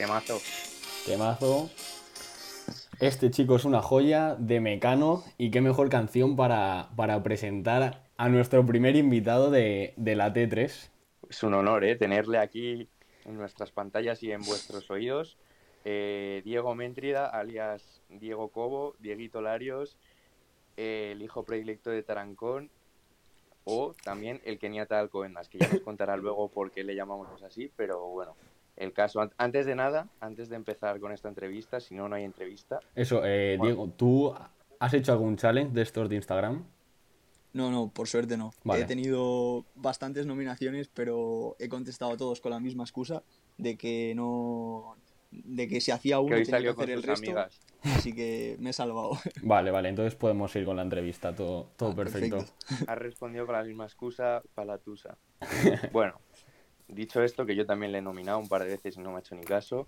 Temazo. Temazo. Este chico es una joya de Mecano y qué mejor canción para, para presentar a nuestro primer invitado de, de la T3. Es un honor ¿eh? tenerle aquí en nuestras pantallas y en vuestros oídos. Eh, Diego Méntrida, alias Diego Cobo, Dieguito Larios, eh, el hijo predilecto de Tarancón o también el Keniata de Alcobendas, que ya nos contará luego por qué le llamamos así, pero bueno, el caso. Antes de nada, antes de empezar con esta entrevista, si no, no hay entrevista. Eso, eh, Bueno. Diego, ¿tú has hecho algún challenge de estos de Instagram? No, no, por suerte no. Vale. He tenido bastantes nominaciones, pero he contestado a todos con la misma excusa de que no. de que si hacía uno Que tenía que hacer el resto. amigas. Así que me he salvado. Vale, vale, entonces podemos ir con la entrevista, todo, todo Ah, perfecto. perfecto. Ha respondido con la misma excusa, palatusa. Bueno, dicho esto, que yo también le he nominado un par de veces y no me ha hecho ni caso.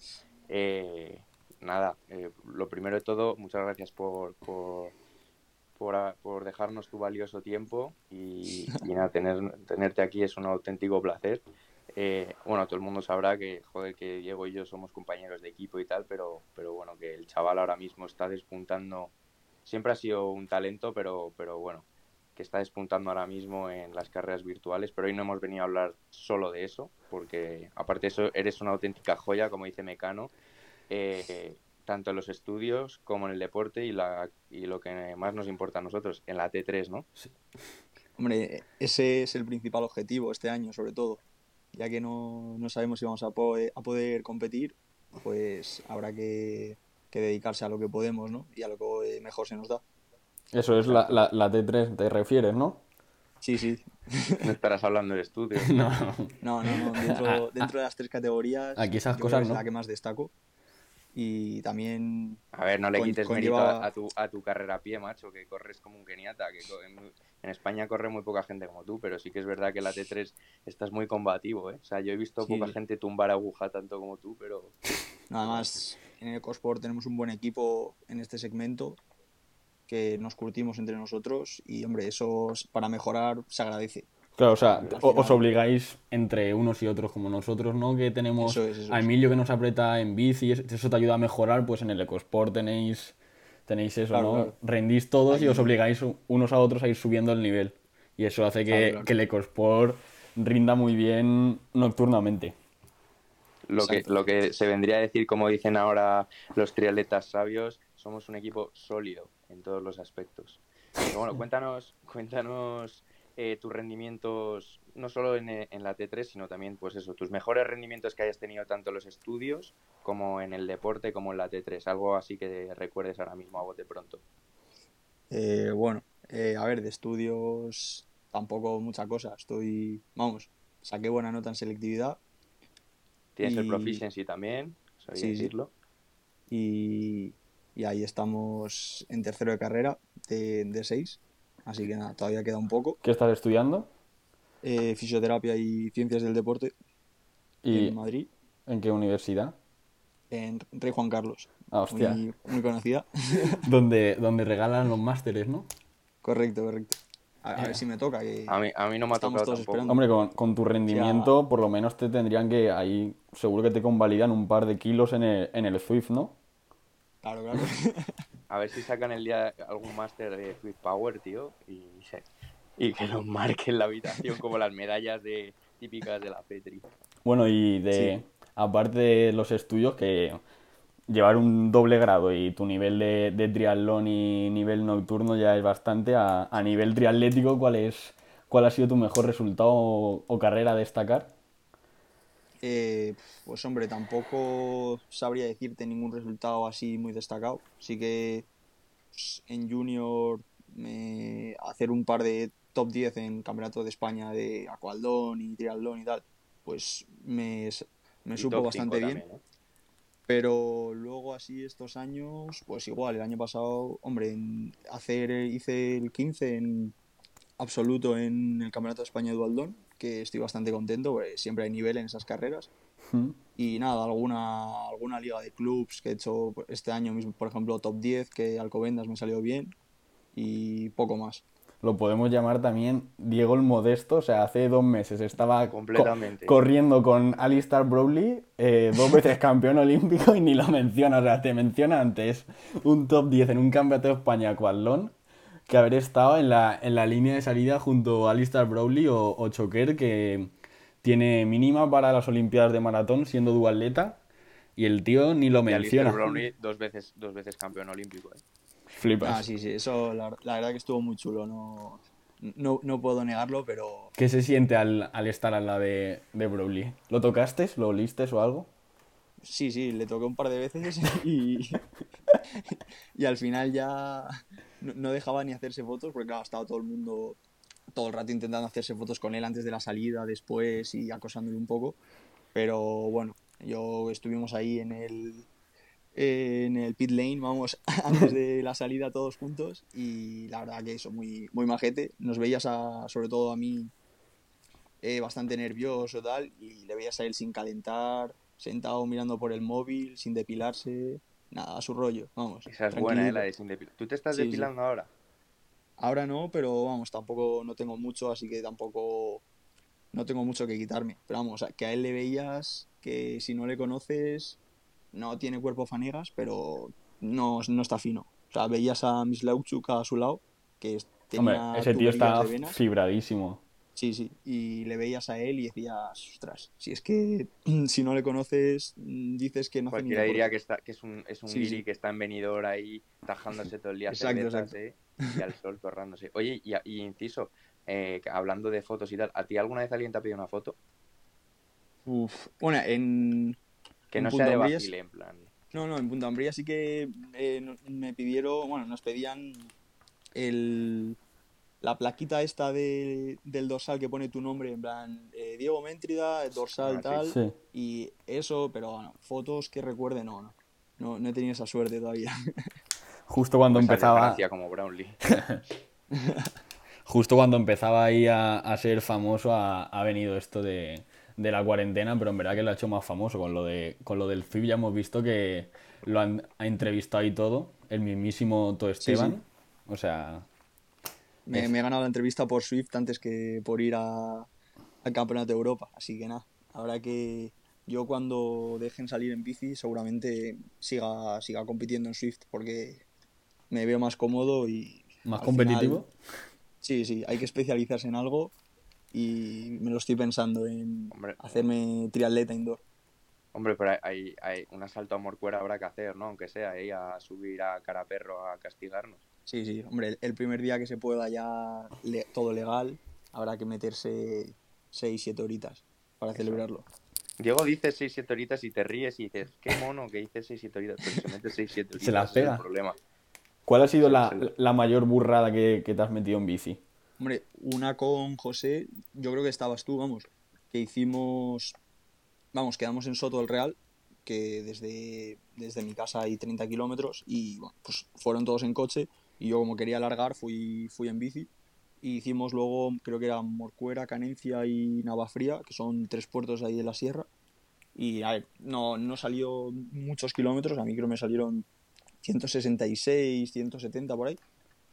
eh, nada, eh, lo primero de todo, muchas gracias por, por, por, a- por dejarnos tu valioso tiempo y, y nada, tener, tenerte aquí es un auténtico placer. Eh, bueno, todo el mundo sabrá que, joder, que Diego y yo somos compañeros de equipo y tal, pero, pero bueno, que el chaval ahora mismo está despuntando. Siempre ha sido un talento, pero, pero bueno, que está despuntando ahora mismo en las carreras virtuales, pero hoy no hemos venido a hablar solo de eso, porque aparte de eso eres una auténtica joya, como dice Mecano, eh, tanto en los estudios como en el deporte y, la, y lo que más nos importa a nosotros, en la T3, ¿no? Hombre, ese es el principal objetivo este año, sobre todo. Ya que no, no sabemos si vamos a, poder, a poder competir, pues habrá que, que dedicarse a lo que podemos, ¿no? Y a lo que mejor se nos da. Eso es la, la, la T3, te refieres, ¿no? Sí, sí. No estarás hablando de estudios. No. No, no, no. Dentro, dentro de las tres categorías, Aquí esas yo cosas, creo que es ¿no? la que más destaco. Y también A ver, no le Con- quites conlleva- mérito a, a tu, a tu carrera a pie, macho, que corres como un keniata, que en, en España corre muy poca gente como tú, pero sí que es verdad que la T3 estás muy combativo, ¿eh? O sea, yo he visto Sí. poca gente tumbar aguja tanto como tú, pero Nada más, en el EcoSport tenemos un buen equipo en este segmento que nos curtimos entre nosotros y, hombre, eso es- para mejorar se agradece. Claro, o sea, Al o- os final- obligáis entre unos y otros, como nosotros, ¿no? Que tenemos Eso es, eso a es. Emilio que nos aprieta en bici, eso eso te ayuda a mejorar, pues en el EcoSport tenéis, tenéis eso, Claro, ¿no? claro. Rendís todos y Ahí- os obligáis unos a otros a ir subiendo el nivel. Y eso hace que, Claro, claro. que el EcoSport rinda muy bien nocturnamente. lo que, lo que se vendría a decir, como dicen ahora los triatletas sabios, somos un equipo sólido en todos los aspectos. Pero bueno, cuéntanos, cuéntanos eh, tus rendimientos, no solo en, eh, en la T3, sino también, pues eso, tus mejores rendimientos que hayas tenido tanto en los estudios como en el deporte como en la T3. Algo así que recuerdes ahora mismo a bote pronto. Eh, bueno, eh, a ver, de estudios tampoco mucha cosa. Estoy, vamos, saqué buena nota en selectividad Tienes el proficiency también, sabía Sí, sí. decirlo. y, y ahí estamos en tercero de carrera de, de seis. Así que nada, todavía queda un poco. ¿Qué estás estudiando? Eh, fisioterapia y ciencias del deporte ¿Y en Madrid, en qué universidad? en Rey Juan Carlos. Ah, hostia. Muy, muy conocida. Donde, donde regalan los másteres, ¿no? correcto, correcto. A, a ver si me toca. Que... A mí, a mí no me ha tocado todos tampoco. esperando. Hombre, con, con tu rendimiento, por lo menos te tendrían que ahí, seguro que te convalidan un par de kilos en el, en el Swift, ¿no? Claro, claro. A ver si sacan el día algún máster de Swift Power, tío, y, se- y que nos marquen la habitación como las medallas de típicas de la Petri. Bueno, y de, aparte de los estudios, que llevar un doble grado y tu nivel de, de triatlón y nivel nocturno ya es bastante, a, a nivel triatlético, ¿cuál es, cuál ha sido tu mejor resultado o, o carrera a destacar? Eh, pues hombre, tampoco sabría decirte ningún resultado así muy destacado. Sí que pues, en junior me hacer un par de top 10 en Campeonato de España de Aqualdón y Triatlón y tal, pues me, me supo bastante bien. también, ¿eh? Pero luego así estos años, pues igual, el año pasado, hombre, en hacer, hice el 15 en absoluto en el Campeonato de España de Dualdón, que estoy bastante contento, porque siempre hay nivel en esas carreras. ¿Mm? Y nada, alguna, alguna liga de clubs que he hecho este año mismo, por ejemplo, top 10, que Alcobendas me salió bien, y poco más. lo podemos llamar también Diego el Modesto. O sea, hace dos meses estaba co- Completamente. corriendo con Alistair Browley, eh, dos veces campeón olímpico y ni lo menciona. O sea, te menciona antes un top 10 en un campeonato de España cuatlón que haber estado en la, en la línea de salida junto a Alistair Browley o, o Choquer, que tiene mínima para las Olimpiadas de maratón siendo duatleta. Y el tío ni lo Y Alistair menciona. Brownlee, dos veces, dos veces campeón olímpico. ¿eh? Flipas. Ah, sí, sí, eso la, la verdad que estuvo muy chulo, no, no, no puedo negarlo, pero ¿Qué se siente al, al estar al lado de, de Browley? ¿Lo tocaste? ¿Lo oliste o algo? sí, sí, le toqué un par de veces y, y al final ya no, no dejaba ni hacerse fotos, porque claro, estaba todo el mundo todo el rato intentando hacerse fotos con él antes de la salida, después y acosándole un poco, pero bueno, yo estuvimos ahí en el en el pit lane, vamos, antes de la salida todos juntos. Y la verdad que eso, muy, muy majete. Nos veías a, sobre todo a mí, eh, bastante nervioso tal, y le veías a él sin calentar, sentado mirando por el móvil, sin depilarse, nada, a su rollo, vamos. Esa es buena, ¿eh? La de sin depilar. ¿Tú te estás Sí, sí. depilando ahora? Ahora no, pero vamos, tampoco no tengo mucho, así que tampoco no tengo mucho que quitarme. Pero vamos, que a él le veías que si no le conoces, no tiene cuerpo fanegas, pero no, no está fino. O sea, veías a Miss Lauchuk a su lado, que es- Hombre, tenía ese tío está tuberías de venas. fibradísimo. Sí, sí, y le veías a él y decías, ostras, si es que si no le conoces, mm, dices que no hace ni Cualquiera diría deporte". que, está, que es un, es un Sí, guiri sí. que está en venidor ahí tajándose todo el día Exacto, cervezas, ¿eh? Y al sol torrándose. Oye, y, y inciso, eh, hablando de fotos y tal, ¿a ti alguna vez alguien te ha pedido una foto? Uf, bueno, en, Que En no sea de vacile, en plan. No, no, en Punta Umbría sí que eh, me pidieron, bueno, nos pedían el, la plaquita esta de, del dorsal que pone tu nombre, en plan, eh, Diego Méntrida, el dorsal Ah, tal, Sí. y eso, pero bueno, fotos que recuerde, no, no, no, no he tenido esa suerte todavía. Justo cuando Pues empezaba, como Brownlee. justo cuando empezaba ahí a, a ser famoso ha, ha venido esto de, de la cuarentena, pero en verdad que lo ha hecho más famoso con lo de con lo del FIB ya hemos visto que lo han ha entrevistado y todo, el mismísimo To Esteban. sí. O sea, Me, me he ganado la entrevista por Swift antes que por ir a, al Campeonato de Europa, así que nada, habrá que yo cuando dejen salir en bici seguramente siga, siga compitiendo en Swift porque me veo más cómodo y más competitivo. final- sí, sí, hay que especializarse en algo y me lo estoy pensando en Hombre. hacerme triatleta indoor. Hombre, pero hay, hay, hay un asalto a Morcuera habrá que hacer, ¿no? Aunque sea, ahí a subir a cara perro a castigarnos. Sí, sí, hombre, el, primer día que se pueda ya le- todo legal, habrá que meterse 6, 7 horitas para celebrarlo. Diego dice 6-7 horitas y te ríes y dices, qué mono que dice 6-7 horitas, pero se mete 6-7 horitas. Se las es pega. el problema. ¿Cuál ha sido la, la mayor burrada que, que te has metido en bici? Hombre, una con José, yo creo que estabas tú, vamos, que hicimos, vamos, quedamos en Soto del Real, que desde, desde mi casa hay 30 kilómetros y bueno, pues fueron todos en coche y yo como quería alargar fui, fui en bici. Y hicimos luego, creo que era Morcuera, Canencia y Navafría, que son tres puertos ahí de la sierra. Y a ver, no, no salió muchos kilómetros, a mí creo que me salieron 166, 170 por ahí.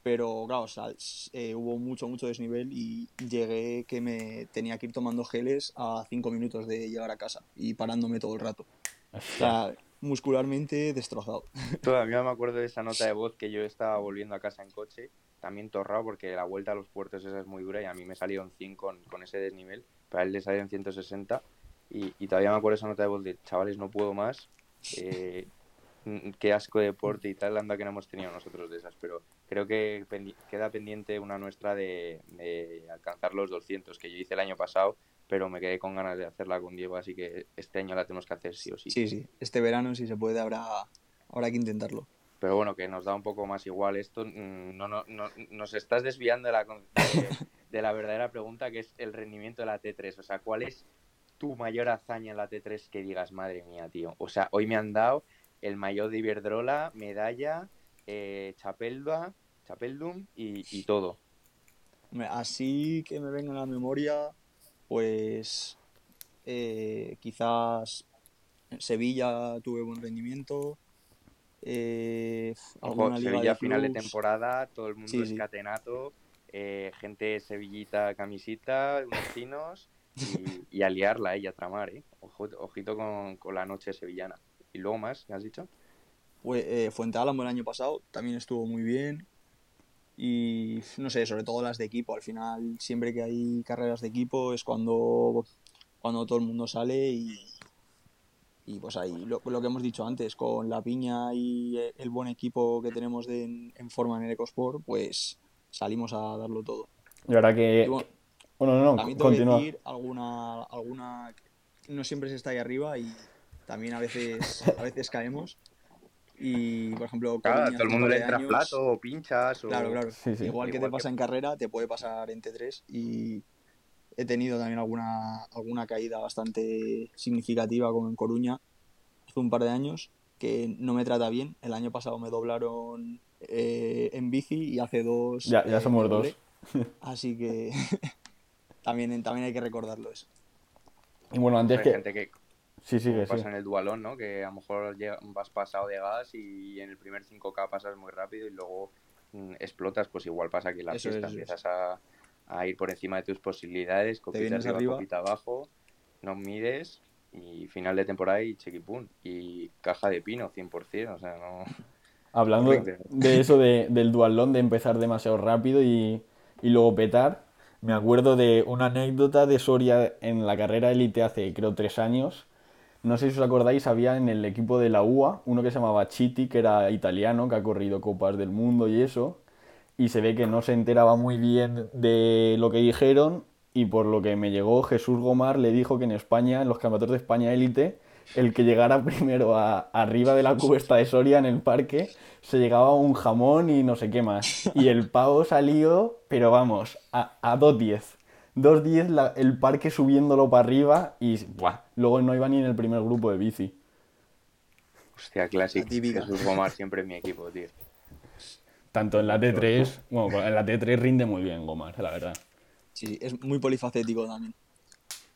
Pero claro, o sea, eh, hubo mucho, mucho desnivel y llegué que me tenía que ir tomando geles a 5 minutos de llegar a casa y parándome todo el rato. O sea, muscularmente destrozado. Todavía me acuerdo de esa nota de voz que yo estaba volviendo a casa en coche, también torrado porque la vuelta a los puertos esa es muy dura y a mí me salieron 100 con, con ese desnivel, para él le salieron 160 y, y todavía me acuerdo esa nota de voz de chavales no puedo más, eh, qué asco de deporte y tal, anda que no hemos tenido nosotros de esas, pero creo que pendi- queda pendiente una nuestra de, de alcanzar los 200 que yo hice el año pasado, pero me quedé con ganas de hacerla con Diego, así que este año la tenemos que hacer sí o sí. Sí, sí, este verano si se puede habrá, habrá que intentarlo. Pero bueno, que nos da un poco más igual esto. mm, No, no, no, nos estás desviando de la, de, de la verdadera pregunta, que es el rendimiento de la T3. O sea, ¿cuál es tu mayor hazaña en la T3 que digas, madre mía, tío? O sea, hoy me han dado el mayor de Iberdrola, medalla, eh, Chapelda, Chapeldum y, y todo. Así que me venga a la memoria, pues eh, quizás Sevilla tuve buen rendimiento. Eh, Ojo, Sevilla de final de temporada, todo el mundo Sí, sí. escatenato. eh, gente sevillita camisita, unos chinos y, y a liarla eh, y a tramar, ¿eh? Ojo- ojito con, con la noche sevillana. ¿Y luego más? ¿Qué has dicho? Fue, eh, Fuente Álamo el año pasado también estuvo muy bien. Y no sé, sobre todo las de equipo. Al final, siempre que hay carreras de equipo es cuando, cuando todo el mundo sale y, y pues ahí lo, lo que hemos dicho antes, con la piña y el buen equipo que tenemos de- en, forma en el EcoSport, pues salimos a darlo todo. Y ahora que... Y bueno, Bueno, no, no, también tengo que decir alguna, alguna no siempre se está ahí arriba y también a veces, a veces caemos. Y por ejemplo, Claro, todo el mundo le de entra años- plato o pinchas o... Claro, claro. Sí, sí. Igual que Igual te pasa que- en carrera, te puede pasar en T3 y he tenido también alguna, alguna caída bastante significativa como en Coruña hace un par de años que no me trata bien. El año pasado me doblaron eh, en bici y hace dos... Ya, ya eh, somos dos. Así que también, también hay que recordarlo eso. Y bueno, antes Hay que... gente que Sí, sí, que sí. pasa en el dualón, ¿no? Que a lo mejor vas pasado de gas y en el primer 5K pasas muy rápido y luego mm, explotas, pues igual pasa que en la Eso es, fiesta es. empiezas a, a ir por encima de tus posibilidades, copita arriba, arriba. copita abajo, no mides y final de temporada y chequipún. Y caja de pino, 100%, o sea, no... Hablando de eso de, del dualón, de empezar demasiado rápido y, y luego petar, me acuerdo de una anécdota de Soria en la carrera élite hace creo tres años. No sé si os acordáis, había en el equipo de la UA uno que se llamaba Chiti, que era italiano, que ha corrido copas del mundo y eso. Y se ve que no se enteraba muy bien de lo que dijeron y por lo que me llegó Jesús Gomar le dijo que en España, en los campeonatos de España élite, el que llegara primero a, arriba de la cuesta de Soria en el parque se llegaba un jamón y no sé qué más. Y el pavo salió, pero vamos, a, a 2.10. 2.10 la- el parque subiéndolo para arriba y ¡buah! luego no iba ni en el primer grupo de bici. Hostia, Classic. La típica. Jesús Gomar siempre en mi equipo, tío. Tanto en la T3, bueno, en la T3 rinde muy bien Gomar, la verdad. Sí, es muy polifacético también.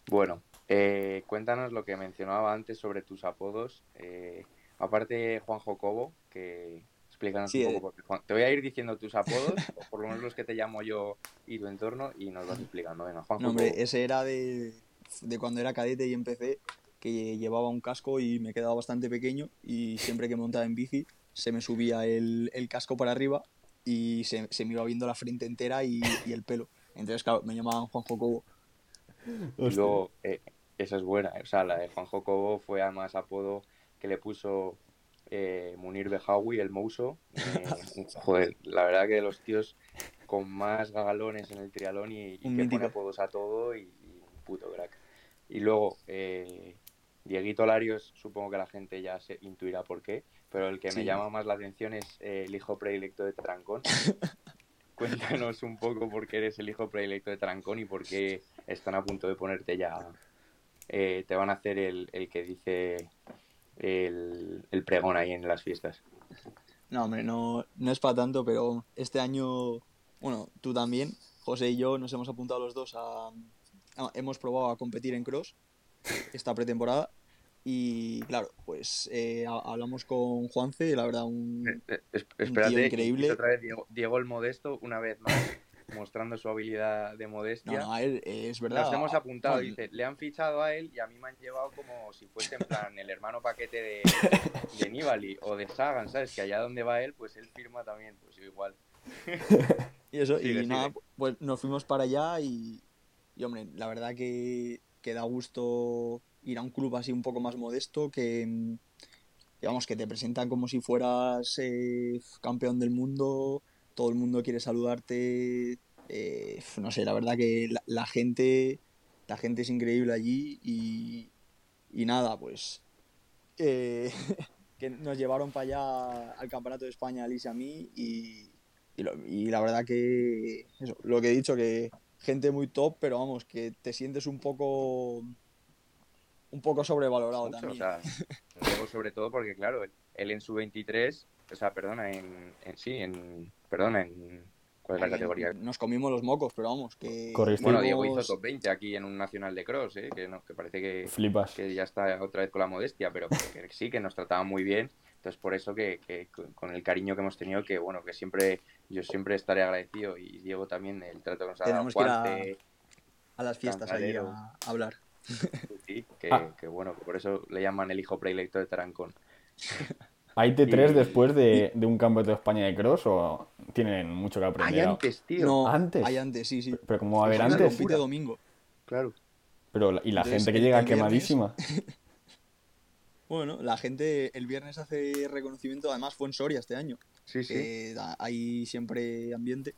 Bueno, eh, cuéntanos lo que mencionaba antes sobre tus apodos. Eh, aparte Juanjo Cobo, que explícanos Sí, un eh. poco. Porque, Juan- te voy a ir diciendo tus apodos, o por lo menos los que te llamo yo y tu entorno, y nos vas explicando. Venga, Juanjo No, hombre, Cobo. ese era de, de cuando era cadete y empecé, que llevaba un casco y me quedaba bastante pequeño y siempre que montaba en bici se me subía el, el casco para arriba y se, se me iba viendo la frente entera y, y el pelo. Entonces, claro, me llamaban Juanjo Cobo. Y luego, eh, esa es buena. O sea, la de Juanjo Cobo fue además apodo que le puso eh, Munir Bejawi, el Mouso. Eh, joder, la verdad que los tíos con más gagalones en el triatlón y, y que pone apodos a todo y, y un puto crack. Y luego, eh, Dieguito Larios, supongo que la gente ya se intuirá por qué, pero el que me llama más la atención es eh, el hijo predilecto de Trancón. Cuéntanos un poco por qué eres el hijo predilecto de Trancón y por qué están a punto de ponerte ya. te van a hacer el, el que dice el, el pregón ahí en las fiestas. No, hombre, no, no es para tanto, pero este año, bueno, tú también, José y yo nos hemos apuntado los dos a... a- hemos probado a competir en cross esta pretemporada y claro, pues eh, ha- hablamos con Juanfe, la verdad, un... Eh, es- tío increíble. otra vez Diego, Diego el Modesto, una vez más, mostrando su habilidad de modestia. no, a él eh, es verdad. Nos hemos apuntado, no, dice, le han fichado a él y a mí me han llevado como si fuese en plan el hermano paquete de, de Nibali o de Sagan, ¿sabes? Que allá donde va él, pues él firma también, pues igual. Y eso, y nada, pues nos fuimos para allá y, y, hombre, la verdad que, que da gusto ir a un club así un poco más modesto que, digamos, que te presentan como si fueras eh, campeón del mundo, todo el mundo quiere saludarte, eh, no sé, la verdad que la, la gente, la gente es increíble allí y, y nada, pues eh, que nos llevaron para allá al Campeonato de España, Alice y a mí, y, y, lo- y la verdad que, eso, lo que he dicho, que gente muy top, pero vamos, que te sientes un poco, un poco sobrevalorado Mucho, también. o sea, sobre todo porque, claro, él, él en su 23, o sea, perdona, en, en sí, en, perdona, en, ¿cuál es la categoría? Nos comimos los mocos, pero vamos, que Corriste. Bueno, Diego hizo top 20 aquí en un nacional de cross, ¿eh? que, no, que parece que, Flipas. que ya está otra vez con la modestia, pero que sí, que nos trataba muy bien. Entonces, por eso que, que con el cariño que hemos tenido, que bueno, que siempre, yo siempre estaré agradecido y Diego también, el trato que nos ha dado. Tenemos que ir a, a las fiestas ahí a, hablar. Sí, que, ah. que, bueno, que por eso le llaman el hijo predilecto de Tarancón. ¿Hay T3 después de, de, un campeonato de España de cross o tienen mucho que aprender? Hay antes, tío. No, antes. Hay antes, sí, sí. Pero como va a haber antes. de domingo. Claro. Pero, ¿y la gente que llega quemadísima? Bueno, la gente el viernes hace reconocimiento, además fue en Soria este año. Sí, sí. hay siempre ambiente.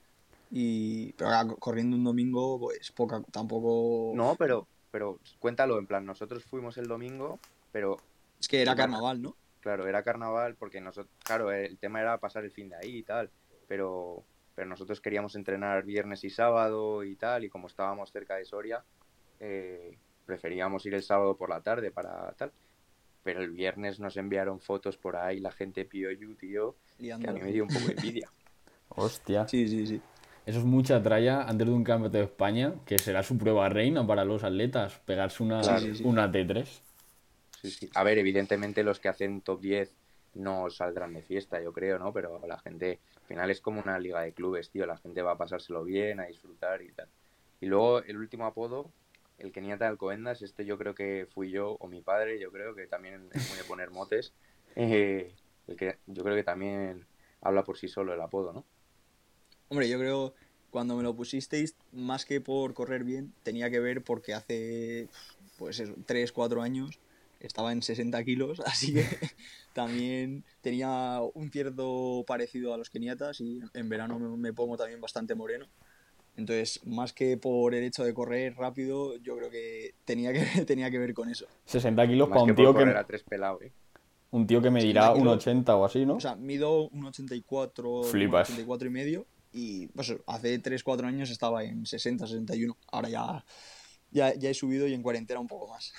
Y, pero ahora corriendo un domingo, pues poca, tampoco. No, pero, pero cuéntalo, en plan, nosotros fuimos el domingo, pero. Es que era carnaval, ¿no? Claro, era carnaval porque nosotros, claro, el tema era pasar el fin de ahí y tal, pero, pero nosotros queríamos entrenar viernes y sábado y tal, y como estábamos cerca de Soria, eh, preferíamos ir el sábado por la tarde para tal pero el viernes nos enviaron fotos por ahí, la gente pidió you, tío, que a mí me dio un poco de envidia. Hostia. Sí, sí, sí. Eso es mucha tralla antes de un campeonato de España, que será su prueba reina para los atletas, pegarse una, una T3. A ver, evidentemente los que hacen top 10 no saldrán de fiesta, yo creo, ¿no? Pero la gente, al final es como una liga de clubes, tío, la gente va a pasárselo bien, a disfrutar y tal. Y luego el último apodo, el Keniata de Alcobendas, este yo creo que fui yo o mi padre, yo creo que también es muy poner motes. Eh, el que yo creo que también habla por sí solo el apodo, ¿no? Hombre, yo creo cuando me lo pusisteis, más que por correr bien, tenía que ver porque hace pues 3, 4 años estaba en 60 kilos, así que también tenía un cierto parecido a los keniatas y en verano me pongo también bastante moreno. Entonces, más que por el hecho de correr rápido, yo creo que tenía que, tenía que ver con eso. 60 kilos para un tío que... tres pelado, ¿eh? Un tío que me dirá un 80 o así, ¿no? O sea, mido un 84, Flipas. 84 y medio y pues hace 3, 4 años estaba en 60, 61. Ahora ya, ya, ya he subido y en cuarentena un poco más.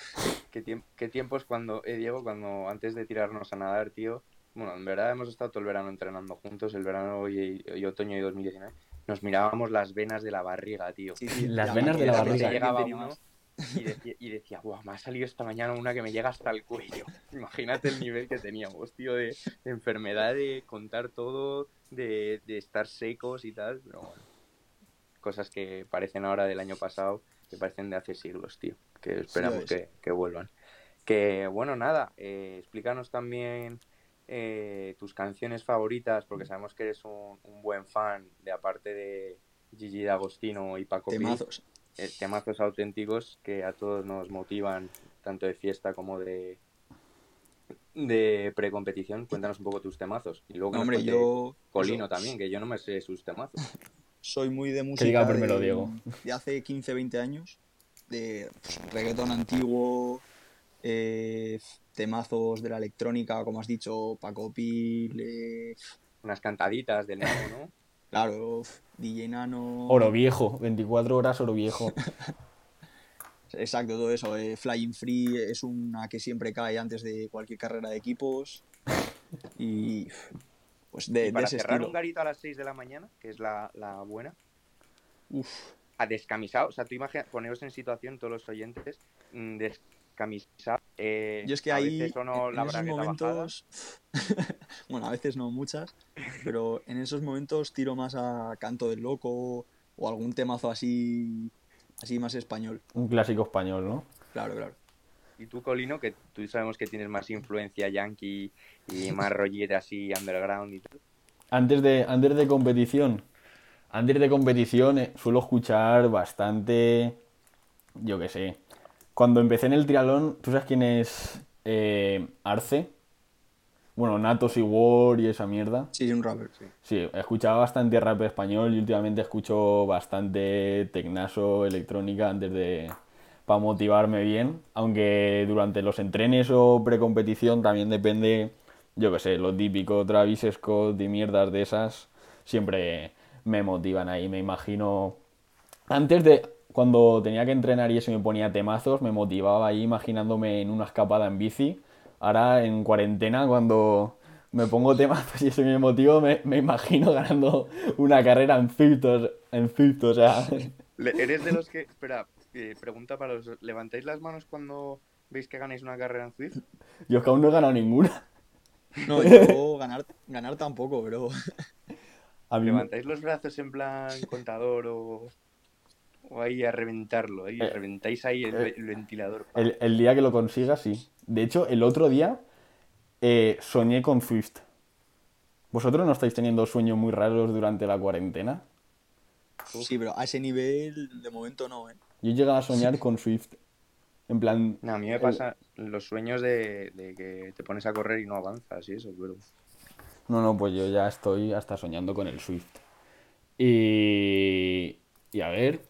¿Qué, tiemp qué tiempos cuando, eh, Diego, cuando antes de tirarnos a nadar, tío? Bueno, en verdad hemos estado todo el verano entrenando juntos, el verano y, y otoño de 2019 nos mirábamos las venas de la barriga, tío. las venas de la barriga. Llegaba uno y decía, y decía, guau, me ha salido esta mañana una que me llega hasta el cuello. Imagínate el nivel que teníamos, tío, de, enfermedad, de contar todo, de, estar secos y tal. Pero bueno, cosas que parecen ahora del año pasado, que parecen de hace siglos, tío. Que esperamos que, vuelvan. Que bueno, nada, eh, explícanos también eh, tus canciones favoritas, porque sabemos que eres un, buen fan de aparte de Gigi D'Agostino y Paco temazos. Eh, temazos auténticos que a todos nos motivan, tanto de fiesta como de de precompetición. Cuéntanos un poco tus temazos. Y luego Hombre, yo... Colino también, que yo no me sé sus temazos. Soy muy de música de, Diego. de hace 15, 20 años, de pues, reggaetón antiguo, eh, temazos de la electrónica, como has dicho, Paco Pil. Eh, Unas cantaditas de Nano, ¿no? claro, DJ Nano. Oro viejo, 24 horas oro viejo. Exacto, todo eso. Eh, Flying Free es una que siempre cae antes de cualquier carrera de equipos. Y pues de, para ese cerrar un garito a las 6 de la mañana, que es la, la buena. Uf. A descamisado, o sea, tú imaginas, poneros en situación todos los oyentes, mm, camisa. Eh, Yo es que ahí, en, esos momentos, bueno, a veces no muchas, pero en esos momentos tiro más a Canto del Loco o algún temazo así, así más español. Un clásico español, ¿no? Claro, claro. Y tú, Colino, que tú sabemos que tienes más influencia yankee y más rollete así underground y todo. Antes de, antes de competición, antes de competición eh, suelo escuchar bastante, yo qué sé, cuando empecé en el triatlón, ¿tú sabes quién es eh, Arce? Bueno, Natos y War y esa mierda. Sí, un rapper, sí. Sí, escuchaba bastante rap español y últimamente escucho bastante tecnaso, electrónica antes de... para motivarme bien. Aunque durante los entrenes o precompetición también depende, yo qué sé, lo típico, Travis Scott y mierdas de esas, siempre me motivan ahí, me imagino... Antes de, cuando tenía que entrenar y eso me ponía temazos, me motivaba ahí imaginándome en una escapada en bici. Ahora en cuarentena, cuando me pongo temazos y eso me motivo, me, imagino ganando una carrera en Zwift, en Zwift, o sea... ¿Eres de los que... Espera, eh, pregunta para los... ¿Levantáis las manos cuando veis que ganáis una carrera en Zwift? Yo es que aún no he ganado ninguna. No, yo ganar, ganar tampoco, pero... A mí me- ¿Levantáis los brazos en plan contador o, o ahí a reventarlo? Ahí, Eh, reventáis ahí el, eh, el ventilador. el, el día que lo consiga, sí. De hecho, el otro día eh, soñé con Swift. ¿Vosotros no estáis teniendo sueños muy raros durante la cuarentena? Sí, pero a ese nivel de momento no, ¿eh? Yo llegaba a soñar con Swift. En plan, No, a mí me el- pasa los sueños de, de que te pones a correr y no avanzas y eso, pero... No, no, pues yo ya estoy hasta soñando con el Swift. Y... Y a ver,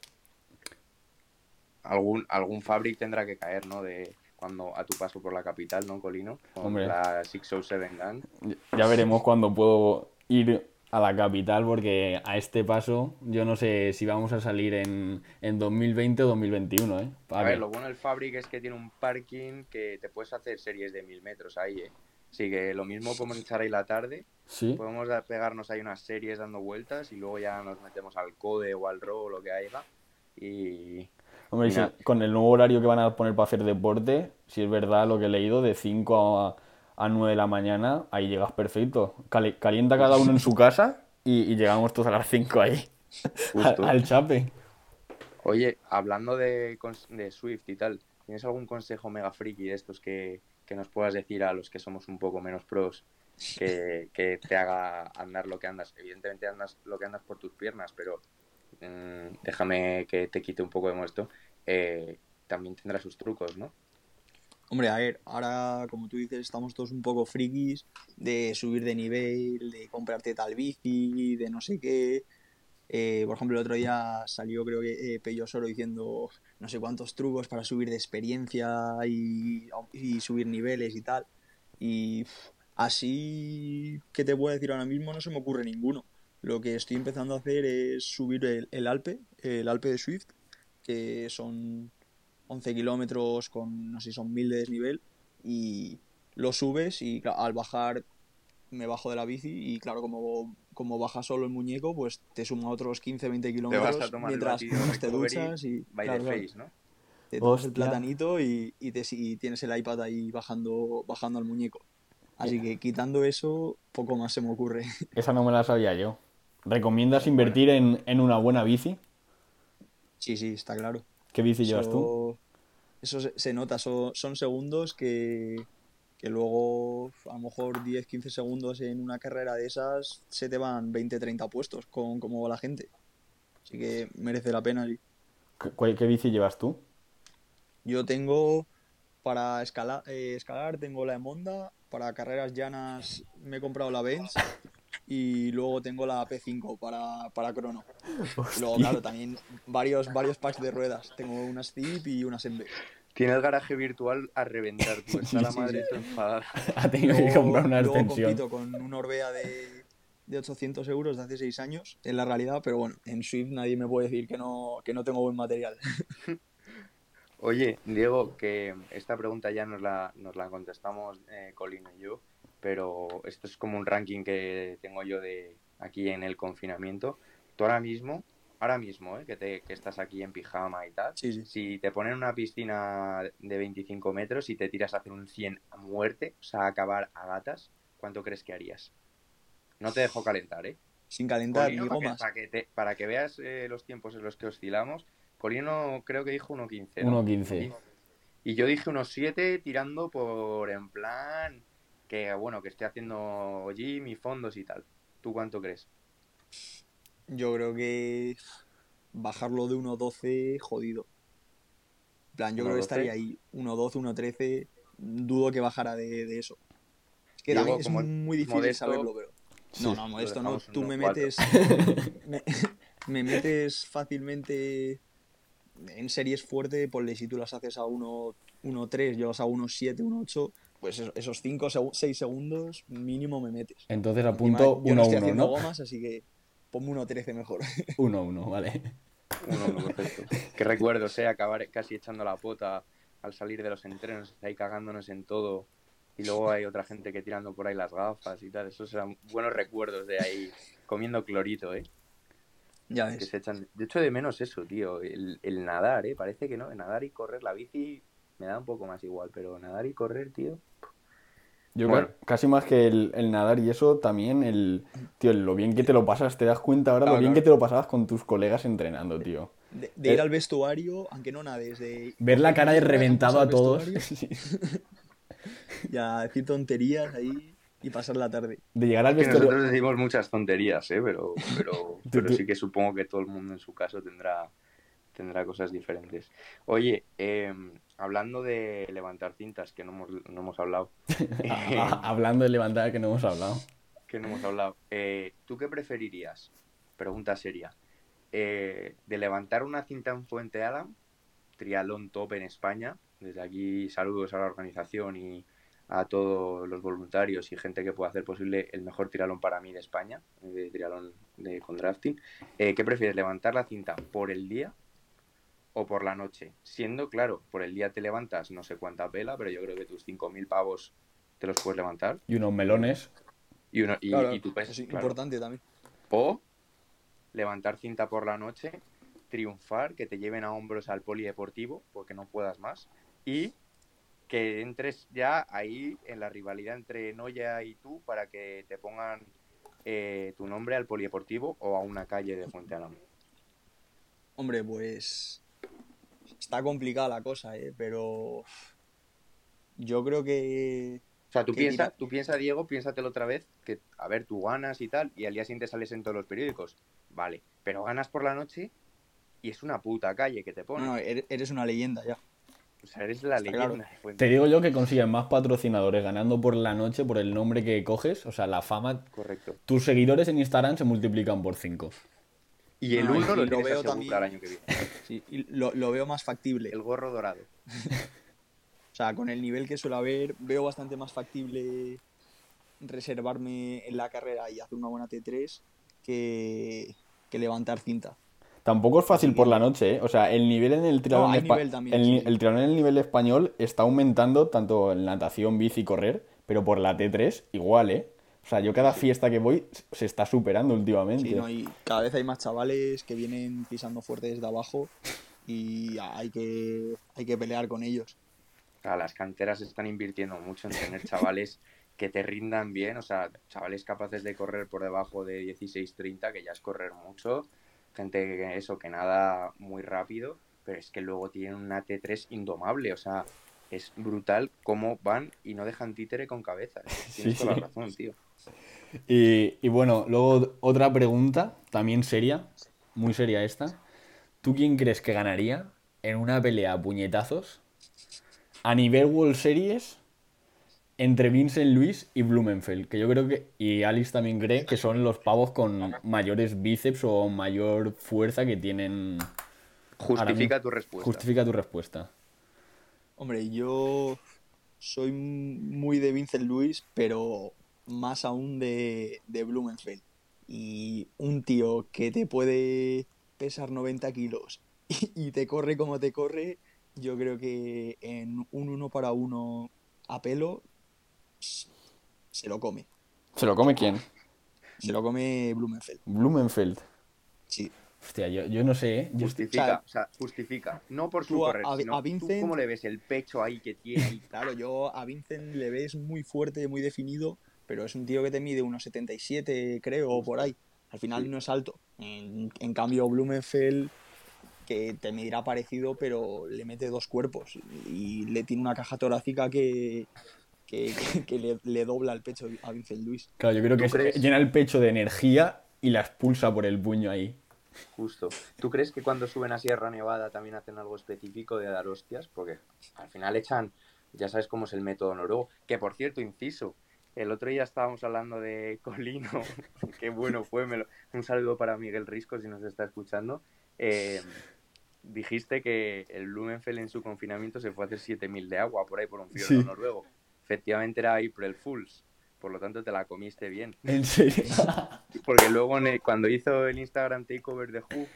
Algún, algún Fabric tendrá que caer, ¿no? De cuando a tu paso por la capital, ¿no, Colino? Con Hombre. la 607 Gun. ya veremos cuando puedo ir a la capital porque a este paso yo no sé si vamos a salir en, en 2020 o 2021, ¿eh? A ver, lo bueno del Fabric es que tiene un parking que te puedes hacer series de mil metros ahí, ¿eh? Así que lo mismo podemos echar ahí la tarde, Sí, podemos pegarnos ahí unas series dando vueltas y luego ya nos metemos al CODE o al RO o lo que haya. Y hombre, y si- con el nuevo horario que van a poner para hacer deporte, si es verdad lo que he leído, de 5 a, a 9 de la mañana, ahí llegas perfecto. Cali- calienta cada uno en su casa y, y llegamos todos a las 5 ahí, al, justo. al chape. Oye, hablando de, de Swift y tal, ¿tienes algún consejo mega friki de estos que, que nos puedas decir a los que somos un poco menos pros que, que te haga andar lo que andas? Evidentemente andas lo que andas por tus piernas, pero mm, déjame que te quite un poco de mosto. Eh, también tendrá sus trucos, ¿no? Hombre, a ver, ahora, como tú dices, estamos todos un poco frikis de subir de nivel, de comprarte tal bici, de no sé qué. Eh, por ejemplo, el otro día salió, creo que eh, Pello Soro diciendo no sé cuántos trucos para subir de experiencia y, y subir niveles y tal. Y así que te puedo decir ahora mismo no se me ocurre ninguno. Lo que estoy empezando a hacer es subir el, el Alpe, el Alpe de Swift, que son 11 kilómetros con, no sé si son 1000 de desnivel, y lo subes y claro, al bajar me bajo de la bici y claro, como, como baja solo el muñeco, pues te suma otros 15, 20 Te vas kilómetros mientras, te duchas y by claro, the claro, face, ¿no? te tomas el platanito y, y, te, y tienes el iPad ahí bajando, bajando al muñeco. Así que quitando eso, poco más se me ocurre. Esa no me la sabía yo. ¿Recomiendas invertir en, en una buena bici? Sí, sí, está claro. ¿Qué bici llevas tú? Eso, se, se nota, so- son segundos que, que luego a lo mejor 10-15 segundos en una carrera de esas se te van 20-30 puestos con cómo va la gente. Así que merece la pena. ¿Qué, qué bici llevas tú? Yo tengo para escala- eh, escalar, tengo la Emonda, para carreras llanas me he comprado la Benz y luego tengo la P5 para, para crono. Luego, claro, también varios, varios packs de ruedas. Tengo unas Zip y unas Enve. Tiene el garaje virtual a reventar, tú. Está la sí, madre sí. está enfadada. Ha tenido que Luego- comprar una luego extensión. compito con una Orbea de, de 800 euros de hace 6 años, en la realidad, pero bueno, en Swift nadie me puede decir que no, que no tengo buen material. Oye, Diego, que esta pregunta ya nos la, nos la contestamos eh, Colin y yo, pero esto es como un ranking que tengo yo de aquí en el confinamiento. Tú ahora mismo, ahora mismo, eh, que, te, que estás aquí en pijama y tal, Sí, sí. si te ponen una piscina de 25 metros y te tiras a hacer un 100 a muerte, o sea, a acabar a gatas, ¿cuánto crees que harías? No te dejo calentar, ¿eh? Sin calentar, Colino, ni para, que, gomas. para que te- para que veas eh, los tiempos en los que oscilamos, Colino creo que dijo 1.15. ¿no? 1.15. Y yo dije unos 7 tirando por en plan que bueno, que esté haciendo gym y fondos y tal. ¿Tú cuánto crees? Yo creo que bajarlo de 1.12, jodido. En plan, yo creo que 1.12. estaría ahí, 1.12, 1.13, dudo que bajara de, de eso. Es que Diego, también es muy difícil modesto, saberlo, pero... Sí, No, no, modesto no, tú me 1.4. metes... me, me metes fácilmente en series fuerte, ponle si tú las haces a 1 1.3, yo las hago 1.7, 1.8, pues eso- esos 5 o 6 segundos mínimo me metes. Entonces apunto yo no estoy 1-1, haciendo ¿no? gomas, así que ponme 1.13 mejor. 1-1, vale. Uno, uno, perfecto. Qué recuerdos, ¿eh? Acabar casi echando la pota al salir de los entrenos, ahí cagándonos en todo. Y luego hay otra gente que tirando por ahí las gafas y tal. Esos eran buenos recuerdos de ahí comiendo clorito, ¿eh? ya Que ves. se echan... Yo echo de menos eso, tío. El, el nadar, ¿eh? Parece que no. Nadar y correr la bici me da un poco más igual, pero nadar y correr, tío. Yo Bueno. ca- casi más que el, el nadar y eso, también el... Tío, lo bien que te lo pasas, te das cuenta ahora Claro, lo bien claro. que te lo pasabas con tus colegas entrenando, tío. De, de ir Eh, al vestuario, aunque no nades, de Ver la cara de reventado a todos. vestuario Y a decir tonterías ahí y pasar la tarde. De llegar al Que vestuario... nosotros decimos muchas tonterías, ¿eh? pero, pero, Tú- pero tú- sí que supongo que todo el mundo en su caso tendrá, tendrá cosas diferentes. Oye, eh, hablando de levantar cintas, que no hemos, no hemos hablado, eh, Hablando de levantar, que no hemos hablado. que no hemos hablado, eh, ¿tú qué preferirías? Pregunta seria. Eh, de levantar una cinta en Fuente Alam, triatlón top en España. Desde aquí saludos a la organización y a todos los voluntarios y gente que pueda hacer posible el mejor triatlón para mí de España, de triatlón de, con drafting. Eh, ¿Qué prefieres, levantar la cinta por el día o por la noche? Siendo, claro, por el día te levantas no sé cuánta pela, pero yo creo que tus 5.000 pavos te los puedes levantar. Y unos melones. Y, uno, y, Claro, y tu peso, eso es claro. importante también. O levantar cinta por la noche, triunfar, que te lleven a hombros al polideportivo, porque no puedas más, y que entres ya ahí en la rivalidad entre Noya y tú para que te pongan eh, tu nombre al polideportivo o a una calle de Fuente Álamo. Hombre, pues está complicada la cosa, ¿eh? Pero yo creo que O sea, tú ¿Qué piensa, dirá? tú piensa, Diego, piénsatelo otra vez, que, a ver, tú ganas y tal, y al día siguiente sales en todos los periódicos. Vale, pero ganas por la noche y es una puta calle que te no, ponen. no, eres una leyenda ya. O sea, eres la está leyenda claro. Fuente Te digo yo que consigues más patrocinadores ganando por la noche por el nombre que coges, o sea, la fama. Correcto. Tus seguidores en Instagram se multiplican por 5. Y el No, y uno lo veo también- el año que viene. Sí, y lo, lo veo más factible. El gorro dorado. O sea, con el nivel que suele haber, veo bastante más factible reservarme en la carrera y hacer una buena T3 que, que levantar cinta. Tampoco es fácil por la noche, ¿eh? O sea, el nivel en el triatlón, No, hay espa- nivel también, el, sí, ni- sí. el triatlón en el nivel español está aumentando tanto en natación, bici, correr, pero por la T3 igual, ¿eh? O sea, yo cada fiesta que voy se está superando últimamente. Sí, no, y cada vez hay más chavales que vienen pisando fuerte desde abajo y hay que, hay que pelear con ellos. O sea, las canteras están invirtiendo mucho en tener chavales que te rindan bien, o sea, chavales capaces de correr por debajo de 16-30, que ya es correr mucho, gente que eso, que nada muy rápido, pero es que luego tienen una T3 indomable, o sea, es brutal cómo van y no dejan títere con cabeza. Tienes Sí, toda sí. la razón, tío. Y, y bueno, luego otra pregunta, también seria, muy seria esta. ¿Tú quién crees que ganaría en una pelea a puñetazos a nivel World Series entre Vincent Luis y Blumenfeld? Que yo creo que, y Alice también cree que son los pavos con mayores bíceps o mayor fuerza que tienen. Justifica tu respuesta. Justifica tu respuesta. Hombre, yo soy muy de Vincent Luis, pero más aún de, de Blumenfeld. Y un tío que te puede pesar 90 kilos y, y te corre como te corre, yo creo que en un uno para uno a pelo se lo come. ¿Se lo come quién? Se lo come Blumenfeld. Blumenfeld. Sí. Hostia, yo, yo no sé, ¿eh? Justifica, o sea, justifica. No por su Tú a- correr, a- sino a tú Vincent- cómo le ves el pecho ahí que tiene. y Claro, yo a Vincent le ves muy fuerte, muy definido, pero es un tío que te mide unos 77, creo, o por ahí. Al final Sí. no es alto. En, en cambio, Blumenfeld, que te medirá parecido, pero le mete dos cuerpos y le tiene una caja torácica que, que, que- que le, le dobla el pecho a Vincent Luis. Claro, yo creo ¿Tú que crees? llena el pecho de energía y la expulsa por el puño ahí. Justo. ¿Tú crees que cuando suben a Sierra Nevada también hacen algo específico de dar hostias? Porque al final echan, ya sabes cómo es el método noruego. Que por cierto, inciso, el otro día estábamos hablando de Colino, qué bueno fue. me lo- Un saludo para Miguel Risco si nos está escuchando. Eh, dijiste que el Blumenfeld en su confinamiento se fue a hacer 7000 de agua por ahí por un fiordo Sí. noruego. Efectivamente era April Fools, por lo tanto te la comiste bien. En serio. Porque luego el- cuando hizo el Instagram Takeover de Who,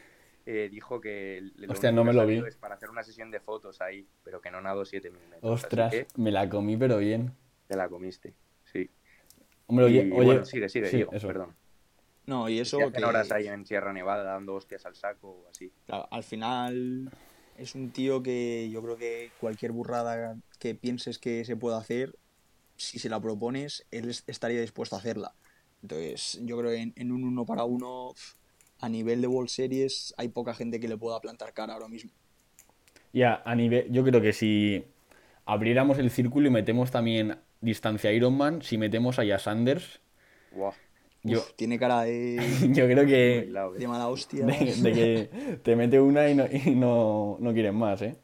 eh, dijo que el- Hostia, no me lo vi. es para hacer una sesión de fotos ahí, pero que no nadó 7000 metros. Ostras, que me la comí, pero bien. te la comiste. Hombre, oye, y oye, bueno, sigue, sigue, sí, Diego, eso. perdón. No, y eso Que hacen que horas ahí en Sierra Nevada dando hostias al saco o así. claro, al final es un tío que yo creo que cualquier burrada que pienses que se pueda hacer, si se la propones, él es- estaría dispuesto a hacerla. Entonces, yo creo que en, en un uno para uno, a nivel de World Series, hay poca gente que le pueda plantar cara ahora mismo. Y a, a nivel, yo creo que si abriéramos el círculo y metemos también distancia Ironman, si metemos a Sanders, yo, Uf, tiene cara de, yo creo que eh. de mala hostia. de, de que te mete una y no, y no, no quieren más, ¿eh?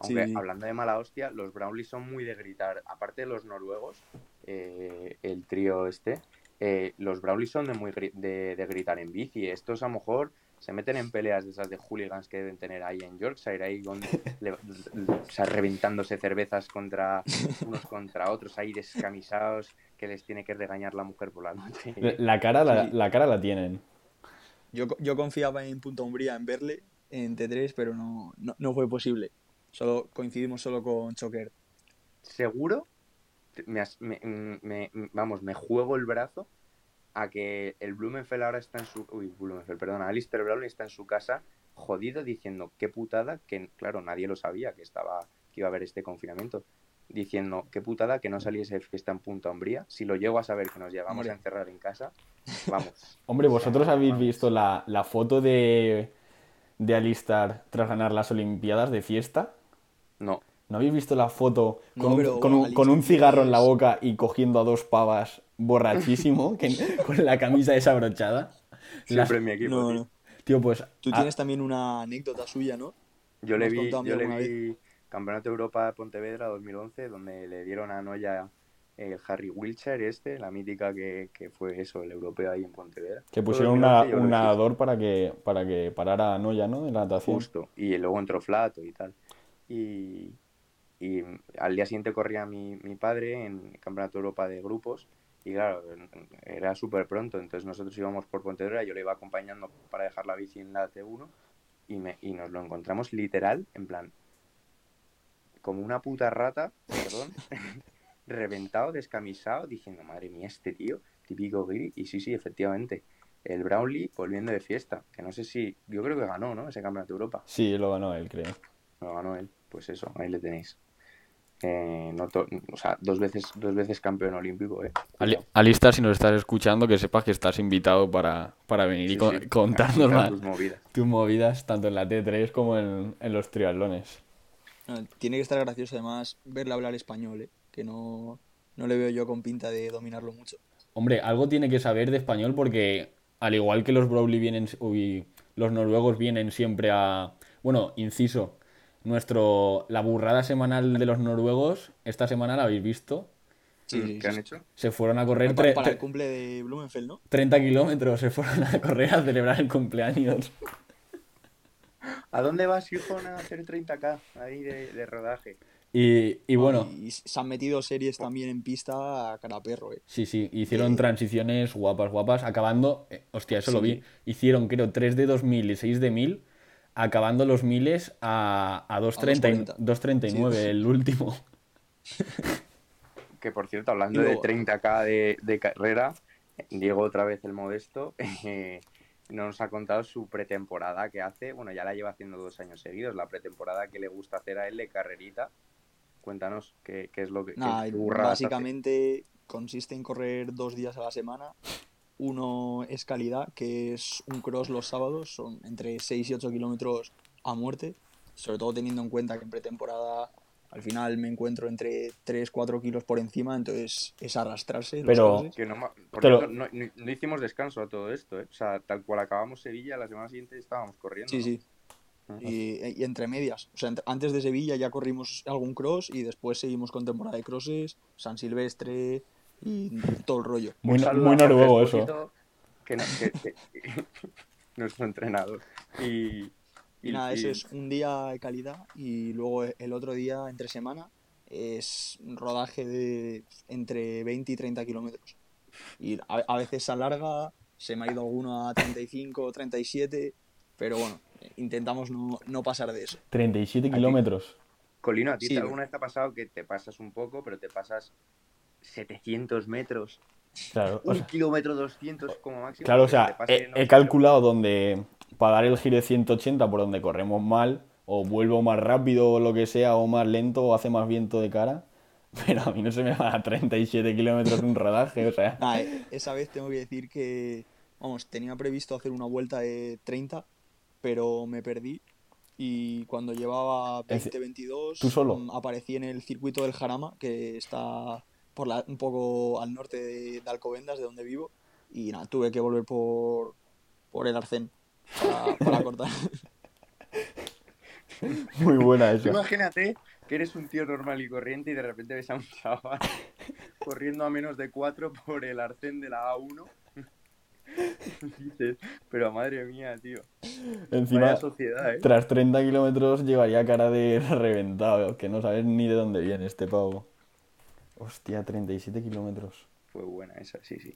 Aunque Sí. hablando de mala hostia, los Brownlees son muy de gritar. Aparte de los noruegos, eh, el trío este, eh, los Brownlees son de, muy de, de gritar en bici. Estos a lo mejor se meten en peleas de esas de hooligans que deben tener ahí en Yorkshire, ahí con, le- o sea, reventándose cervezas contra unos contra otros, ahí descamisados, que les tiene que regañar la mujer por la noche. La cara la, Sí. la cara la tienen. Yo, yo confiaba en Punta Umbría, en verle, en T3, pero no, no, no fue posible. Solo coincidimos solo con Choker. seguro, me, me- me- vamos, me juego el brazo a que el Blumenfeld ahora está en su... Uy, Blumenfeld, perdona, Alistair Brownlee está en su casa jodido diciendo qué putada, que claro, nadie lo sabía que estaba que iba a haber este confinamiento, diciendo qué putada que no saliese fiesta en Punta Umbría, si lo llego a saber que nos llegamos Hombre. a encerrar en casa, vamos. Hombre, ¿vosotros habéis visto la, la foto de, de Alistar tras ganar las Olimpiadas de fiesta? No, ¿No habéis visto la foto con, No, un, pero con, bueno, un, con un Alicia cigarro en la boca y cogiendo a dos pavas borrachísimo, que, con la camisa desabrochada? Las- siempre en mi equipo. No, tío. no. Tío, pues... Tú ah, tienes también una anécdota suya, ¿no? Yo le vi, yo le vi Campeonato de Europa de Pontevedra 2011, donde le dieron a Noya el Harry Wiltshire este, la mítica que, que fue eso, el europeo ahí en Pontevedra. que pusieron 2011, una- yo creo un nadador para que, para que parara a Noya, ¿no? En la natación. Justo. Y luego entró Flato y tal. Y, y al día siguiente corría mi, mi padre en el Campeonato de Europa de grupos. Y claro, era súper pronto. Entonces nosotros íbamos por Pontevedra, yo le iba acompañando para dejar la bici en la T1. Y, me, y nos lo encontramos literal, en plan, como una puta rata, perdón, reventado, descamisado, diciendo, madre mía, este tío, típico gris. Y sí, sí, efectivamente, el Brownlee volviendo de fiesta, que no sé si, yo creo que ganó, ¿no? Ese campeonato de Europa, Sí, lo ganó él, creo. lo ganó él, pues eso, ahí le tenéis. Eh, no o sea, dos veces, dos veces campeón olímpico, eh. Ali- Cuidado. Alistar, si nos estás escuchando, que sepas que estás invitado para, para venir y con- sí, contarnos más tus movidas. tus movidas, tanto en la T3 como en, en los triatlones. No, Tiene que estar gracioso además verle hablar español, ¿eh? Que no, no le veo yo con pinta de dominarlo mucho. Hombre, algo tiene que saber de español porque al igual que los Browley vienen, uy, los noruegos vienen siempre a, bueno, inciso, nuestro, la burrada semanal de los noruegos, esta semana la habéis visto, Sí, ¿Qué han hecho? se fueron a correr Para, el cumple de Blumenfeld, ¿no? 30 kilómetros, se fueron a correr a celebrar el cumpleaños. ¿A dónde vas, hijo, a hacer 30k ahí de, de rodaje? Y, y bueno, Y se han metido series también en pista a cara perro, ¿eh? sí, sí, hicieron transiciones guapas, guapas, acabando, eh, hostia, eso lo vi, hicieron creo 3 de 2000 y 6 de 1000, acabando los miles a, a 2.30 y- 2.40. 2.39 Sí. el último. Que por cierto, hablando luego- de 30k de, de carrera, Diego otra vez el modesto, eh, nos ha contado su pretemporada que hace, bueno, ya la lleva haciendo dos años seguidos, la pretemporada que le gusta hacer a él de carrerita. Cuéntanos qué, qué es lo que... qué hace. básicamente consiste en correr dos días a la semana. Uno es calidad, que es un cross los sábados, son entre 6 y 8 kilómetros a muerte, sobre todo teniendo en cuenta que en pretemporada al final me encuentro entre 3-4 kilos por encima, entonces es arrastrarse. los Pero- crosses. Que no, Pero- no, no- no hicimos descanso a todo esto, ¿eh? O sea, tal cual acabamos Sevilla, la semana siguiente estábamos corriendo. Sí, ¿no? sí. Y, y entre medias. O sea, antes de Sevilla ya corrimos algún cross y después seguimos con temporada de crosses, San Silvestre y todo el rollo. Muy, muy noruego eso. Que no- que- que- nuestro entrenador. Y, Y nada, eso es un día de calidad y luego el otro día, entre semana, es un rodaje de entre 20 y 30 kilómetros. Y a, a veces se alarga, se me ha ido alguno a 35, 37, pero bueno, intentamos no, no pasar de eso. 37 Aquí. kilómetros. Colino, ¿a ti Sí, alguna vez te ha pasado que te pasas un poco, pero te pasas 700 metros, Claro, o un sea, kilómetro 200 como máximo? claro, o sea, he, calculado donde para dar el giro de 180 por donde corremos mal, o vuelvo más rápido o lo que sea, o más lento, o hace más viento de cara, pero a mí no se me va a 37 kilómetros un rodaje, o sea. Ah, eh, esa vez tengo que decir que, vamos, tenía previsto hacer una vuelta de 30, pero me perdí y cuando llevaba 20-22 ¿Tú solo? mm, aparecí en el circuito del Jarama, que está por la, un poco al norte de, de Alcobendas, de donde vivo, y nada, tuve que volver por, por el Arcén para, para cortar. Muy buena esa. Imagínate que eres un tío normal y corriente y de repente ves a un chaval corriendo a menos de 4 por el arcén de la A1. Dices, pero madre mía, tío. Encima, sociedad, ¿eh? tras 30 kilómetros llevaría cara de reventado, que no sabes ni de dónde viene este pavo. Hostia, 37 kilómetros. Fue buena esa, sí, sí.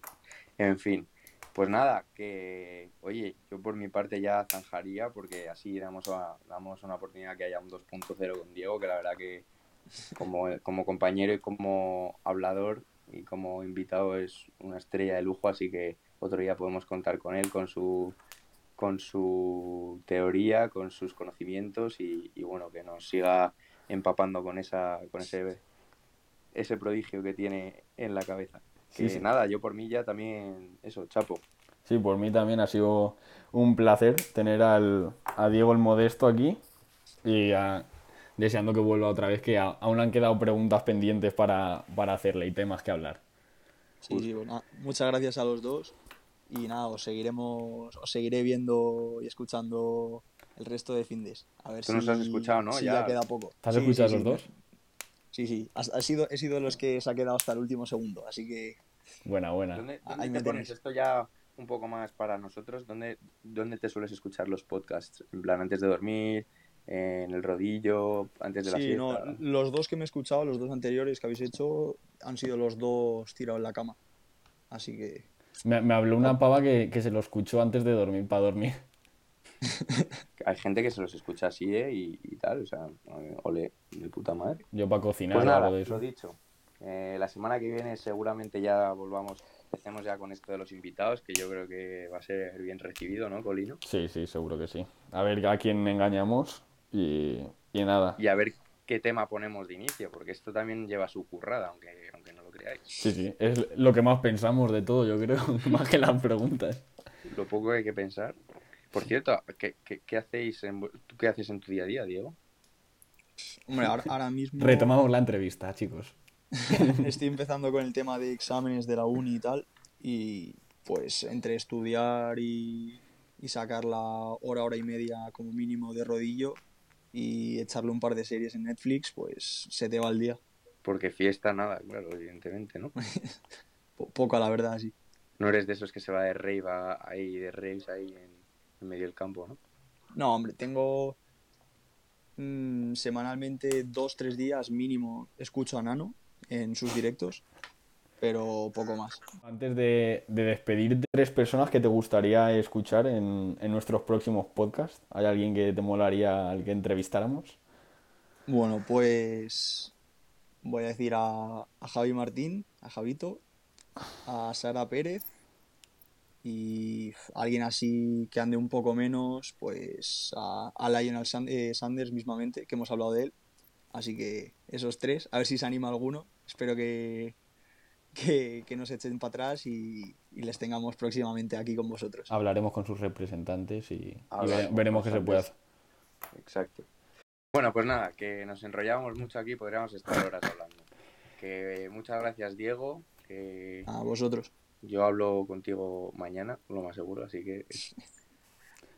En fin, pues nada, que, oye, yo por mi parte ya zanjaría porque así damos, a- damos una oportunidad que haya un 2.0 con Diego, que la verdad que como, como compañero y como hablador y como invitado es una estrella de lujo, así que otro día podemos contar con él, con su con su teoría, con sus conocimientos y, y bueno, que nos siga empapando con esa con ese ese prodigio que tiene en la cabeza. Sí, Que sí. nada, yo por mí ya también, eso, chapo. Sí, por mí también ha sido un placer tener al, a Diego el Modesto aquí y a- deseando que vuelva otra vez, que a- aún han quedado preguntas pendientes para, para hacerle y temas que hablar. Sí, sí, pues nada, muchas gracias a los dos y nada, os seguiremos, os seguiré viendo y escuchando el resto de findes. A ver Tú si, nos has escuchado, ¿no? si Ya. ya queda poco. ¿Te has Sí, escuchado sí, los sí. dos? Sí, sí, sido, he sido de los que se ha quedado hasta el último segundo, así que Buena, buena. ¿Dónde, me te pones esto ya un poco más para nosotros? ¿Dónde, ¿Dónde te sueles escuchar los podcasts? En plan, antes de dormir, en el rodillo, antes de la sí, siesta. no, los dos que me he escuchado, los dos anteriores que habéis hecho, han sido los dos tirados en la cama. Así que Me, me habló una pava que, que se lo escuchó antes de dormir, para dormir. Hay gente que se los escucha así, ¿eh? Y, y tal, o sea, ole, de puta madre. Yo para cocinar Pues nada, algo de eso. lo dicho. Eh, la semana que viene seguramente ya volvamos, empecemos ya con esto de los invitados, que yo creo que va a ser bien recibido, ¿no, Colino? Sí, sí, seguro que sí. A ver a quién engañamos y, y nada. Y a ver qué tema ponemos de inicio, porque esto también lleva su currada, aunque, aunque no lo creáis. Sí, sí, es lo que más pensamos de todo, yo creo, más que las preguntas. Lo poco que hay que pensar. Por cierto, ¿qué, qué, qué hacéis en, vu- ¿tú qué haces en tu día a día, Diego? Hombre, ahora, ahora mismo Retomamos la entrevista, chicos. estoy empezando con el tema de exámenes de la uni y tal. Y pues entre estudiar y, y sacar la hora, hora y media como mínimo de rodillo y echarle un par de series en Netflix, pues se te va el día. Porque fiesta, nada, claro, evidentemente, ¿no? Po- poca, la verdad, sí. No eres de esos que se va de rave ahí, de raves ahí en, en medio del campo, ¿no? No, hombre, tengo mm, semanalmente dos, tres días mínimo escucho a Nano en sus directos, pero poco más. Antes de, de despedirte, tres personas que te gustaría escuchar en, en nuestros próximos podcasts. ¿Hay alguien que te molaría al que entrevistáramos? Bueno, pues voy a decir a, a Javi Martín, a Javito, a Sara Pérez y alguien así que ande un poco menos, pues a, a Lionel San- eh, Sanders mismamente, que hemos hablado de él. Así que esos tres, a ver si se anima alguno. Espero que, que, que nos echen para atrás y, y les tengamos próximamente aquí con vosotros. Hablaremos con sus representantes y, y Hablaremos vere- veremos qué se puede hacer. Exacto. Bueno, pues nada, que nos enrollábamos mucho aquí, podríamos estar horas hablando. Que muchas gracias, Diego. Que A vosotros. Yo hablo contigo mañana, lo más seguro, así que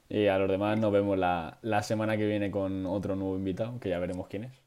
Y a los demás nos vemos la, la semana que viene con otro nuevo invitado, que ya veremos quién es.